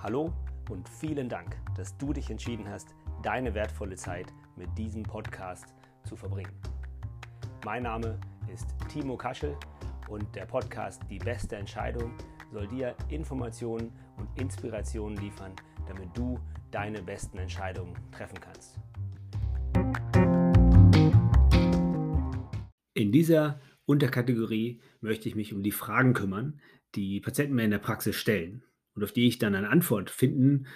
Hallo und vielen Dank, dass du dich entschieden hast, deine wertvolle Zeit mit diesem Podcast zu verbringen. Mein Name ist Timo Kaschel und der Podcast Die beste Entscheidung soll dir Informationen und Inspirationen liefern, damit du deine besten Entscheidungen treffen kannst. In dieser Unterkategorie möchte ich mich um die Fragen kümmern, die Patienten mir in der Praxis stellen und auf die ich dann eine Antwort finden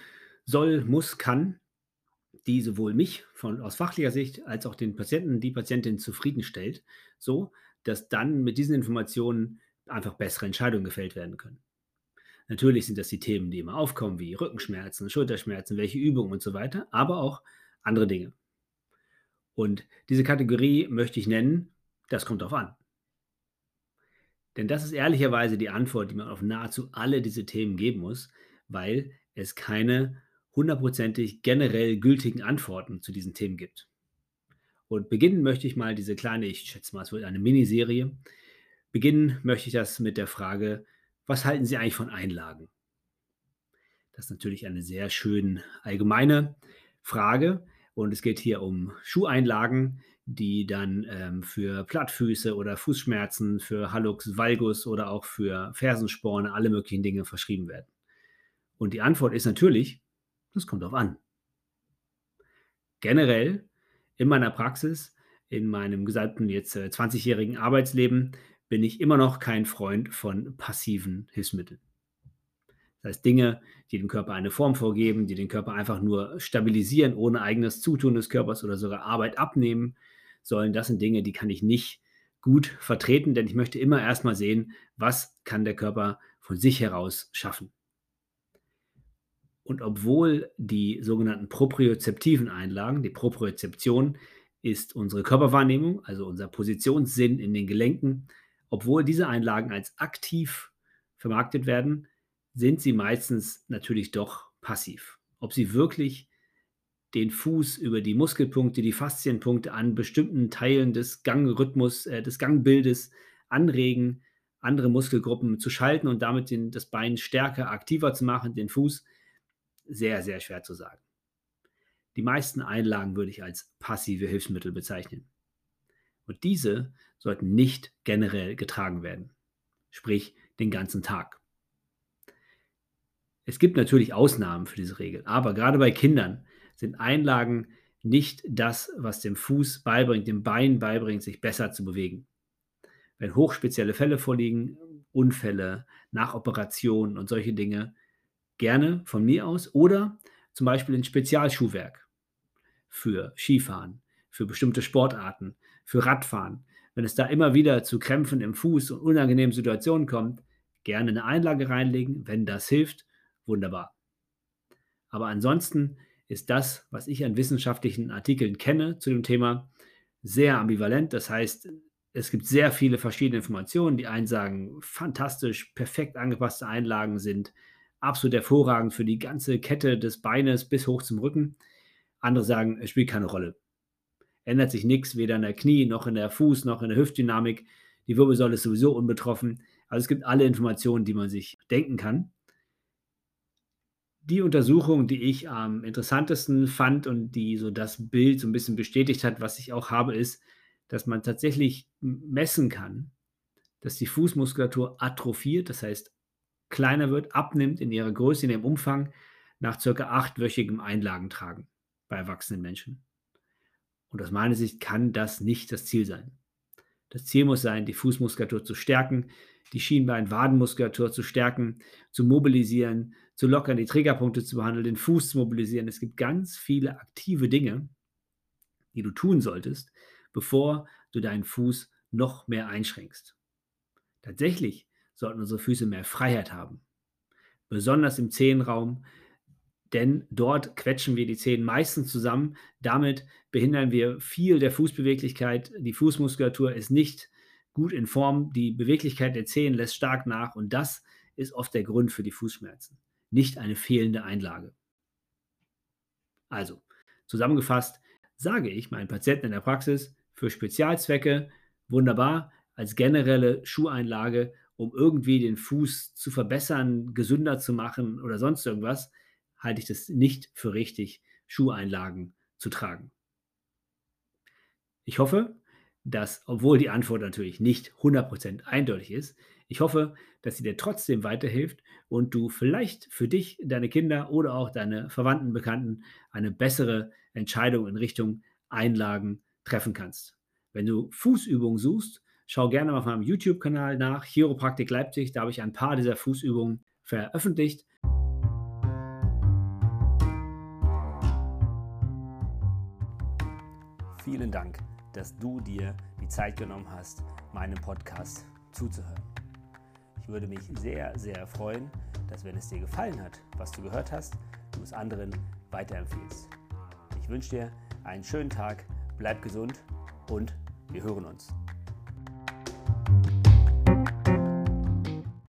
soll, muss, kann, die sowohl mich von, aus fachlicher Sicht als auch den Patienten, die Patientin zufriedenstellt, so dass dann mit diesen Informationen einfach bessere Entscheidungen gefällt werden können. Natürlich sind das die Themen, die immer aufkommen, wie Rückenschmerzen, Schulterschmerzen, welche Übungen und so weiter, aber auch andere Dinge. Und diese Kategorie möchte ich nennen, das kommt darauf an. Denn das ist ehrlicherweise die Antwort, die man auf nahezu alle diese Themen geben muss, weil es keine hundertprozentig generell gültigen Antworten zu diesen Themen gibt. Und beginnen möchte ich mal diese kleine, ich schätze mal, es wird eine Miniserie. Beginnen möchte ich das mit der Frage, was halten Sie eigentlich von Einlagen? Das ist natürlich eine sehr schön allgemeine Frage und es geht hier um Schuheinlagen, die dann ähm, für Plattfüße oder Fußschmerzen, für Hallux valgus oder auch für Fersensporne, alle möglichen Dinge verschrieben werden. Und die Antwort ist natürlich, das kommt darauf an. Generell in meiner Praxis, in meinem gesamten jetzt äh, 20-jährigen Arbeitsleben, bin ich immer noch kein Freund von passiven Hilfsmitteln. Das heißt, Dinge, die dem Körper eine Form vorgeben, die den Körper einfach nur stabilisieren, ohne eigenes Zutun des Körpers oder sogar Arbeit abnehmen, sollen, das sind Dinge, die kann ich nicht gut vertreten, denn ich möchte immer erstmal sehen, was kann der Körper von sich heraus schaffen. Und obwohl die sogenannten propriozeptiven Einlagen, die Propriozeption ist unsere Körperwahrnehmung, also unser Positionssinn in den Gelenken, obwohl diese Einlagen als aktiv vermarktet werden, sind sie meistens natürlich doch passiv. Ob sie wirklich den Fuß über die Muskelpunkte, die Faszienpunkte an bestimmten Teilen des Gangrhythmus, äh, des Gangbildes anregen, andere Muskelgruppen zu schalten und damit den, das Bein stärker, aktiver zu machen, den Fuß, sehr, sehr schwer zu sagen. Die meisten Einlagen würde ich als passive Hilfsmittel bezeichnen. Und diese sollten nicht generell getragen werden, sprich den ganzen Tag. Es gibt natürlich Ausnahmen für diese Regel, aber gerade bei Kindern sind Einlagen nicht das, was dem Fuß beibringt, dem Bein beibringt, sich besser zu bewegen. Wenn hochspezielle Fälle vorliegen, Unfälle, Nachoperationen und solche Dinge, gerne von mir aus oder zum Beispiel in Spezialschuhwerk für Skifahren, für bestimmte Sportarten, für Radfahren. Wenn es da immer wieder zu Krämpfen im Fuß und unangenehmen Situationen kommt, gerne eine Einlage reinlegen. Wenn das hilft, wunderbar. Aber ansonsten ist das, was ich an wissenschaftlichen Artikeln kenne zu dem Thema, sehr ambivalent. Das heißt, es gibt sehr viele verschiedene Informationen. Die einen sagen, fantastisch, perfekt angepasste Einlagen sind absolut hervorragend für die ganze Kette des Beines bis hoch zum Rücken. Andere sagen, es spielt keine Rolle. Ändert sich nichts, weder in der Knie, noch in der Fuß, noch in der Hüftdynamik. Die Wirbelsäule ist sowieso unbetroffen. Also es gibt alle Informationen, die man sich denken kann die Untersuchung, die ich am interessantesten fand und die so das Bild so ein bisschen bestätigt hat, was ich auch habe, ist, dass man tatsächlich messen kann, dass die Fußmuskulatur atrophiert, das heißt kleiner wird, abnimmt in ihrer Größe, in ihrem Umfang nach circa achtwöchigem Einlagentragen bei erwachsenen Menschen. Und aus meiner Sicht kann das nicht das Ziel sein. Das Ziel muss sein, die Fußmuskulatur zu stärken, die Schienbein-Wadenmuskulatur zu stärken, zu mobilisieren, zu lockern, die Trägerpunkte zu behandeln, den Fuß zu mobilisieren. Es gibt ganz viele aktive Dinge, die du tun solltest, bevor du deinen Fuß noch mehr einschränkst. Tatsächlich sollten unsere Füße mehr Freiheit haben, besonders im Zehenraum, denn dort quetschen wir die Zehen meistens zusammen. Damit behindern wir viel der Fußbeweglichkeit. Die Fußmuskulatur ist nicht gut in Form. Die Beweglichkeit der Zehen lässt stark nach und das ist oft der Grund für die Fußschmerzen, nicht eine fehlende Einlage. Also, zusammengefasst sage ich meinen Patienten in der Praxis für Spezialzwecke wunderbar als generelle Schuheinlage, um irgendwie den Fuß zu verbessern, gesünder zu machen oder sonst irgendwas, halte ich das nicht für richtig, Schuheinlagen zu tragen. Ich hoffe, dass, obwohl die Antwort natürlich nicht 100% eindeutig ist, ich hoffe, dass sie dir trotzdem weiterhilft und du vielleicht für dich, deine Kinder oder auch deine Verwandten, Bekannten eine bessere Entscheidung in Richtung Einlagen treffen kannst. Wenn du Fußübungen suchst, schau gerne auf meinem YouTube-Kanal nach, Chiropraktik Leipzig, da habe ich ein paar dieser Fußübungen veröffentlicht. Vielen Dank, dass du dir die Zeit genommen hast, meinem Podcast zuzuhören. Ich würde mich sehr, sehr freuen, dass wenn es dir gefallen hat, was du gehört hast, du es anderen weiterempfiehlst. Ich wünsche dir einen schönen Tag, bleib gesund und wir hören uns.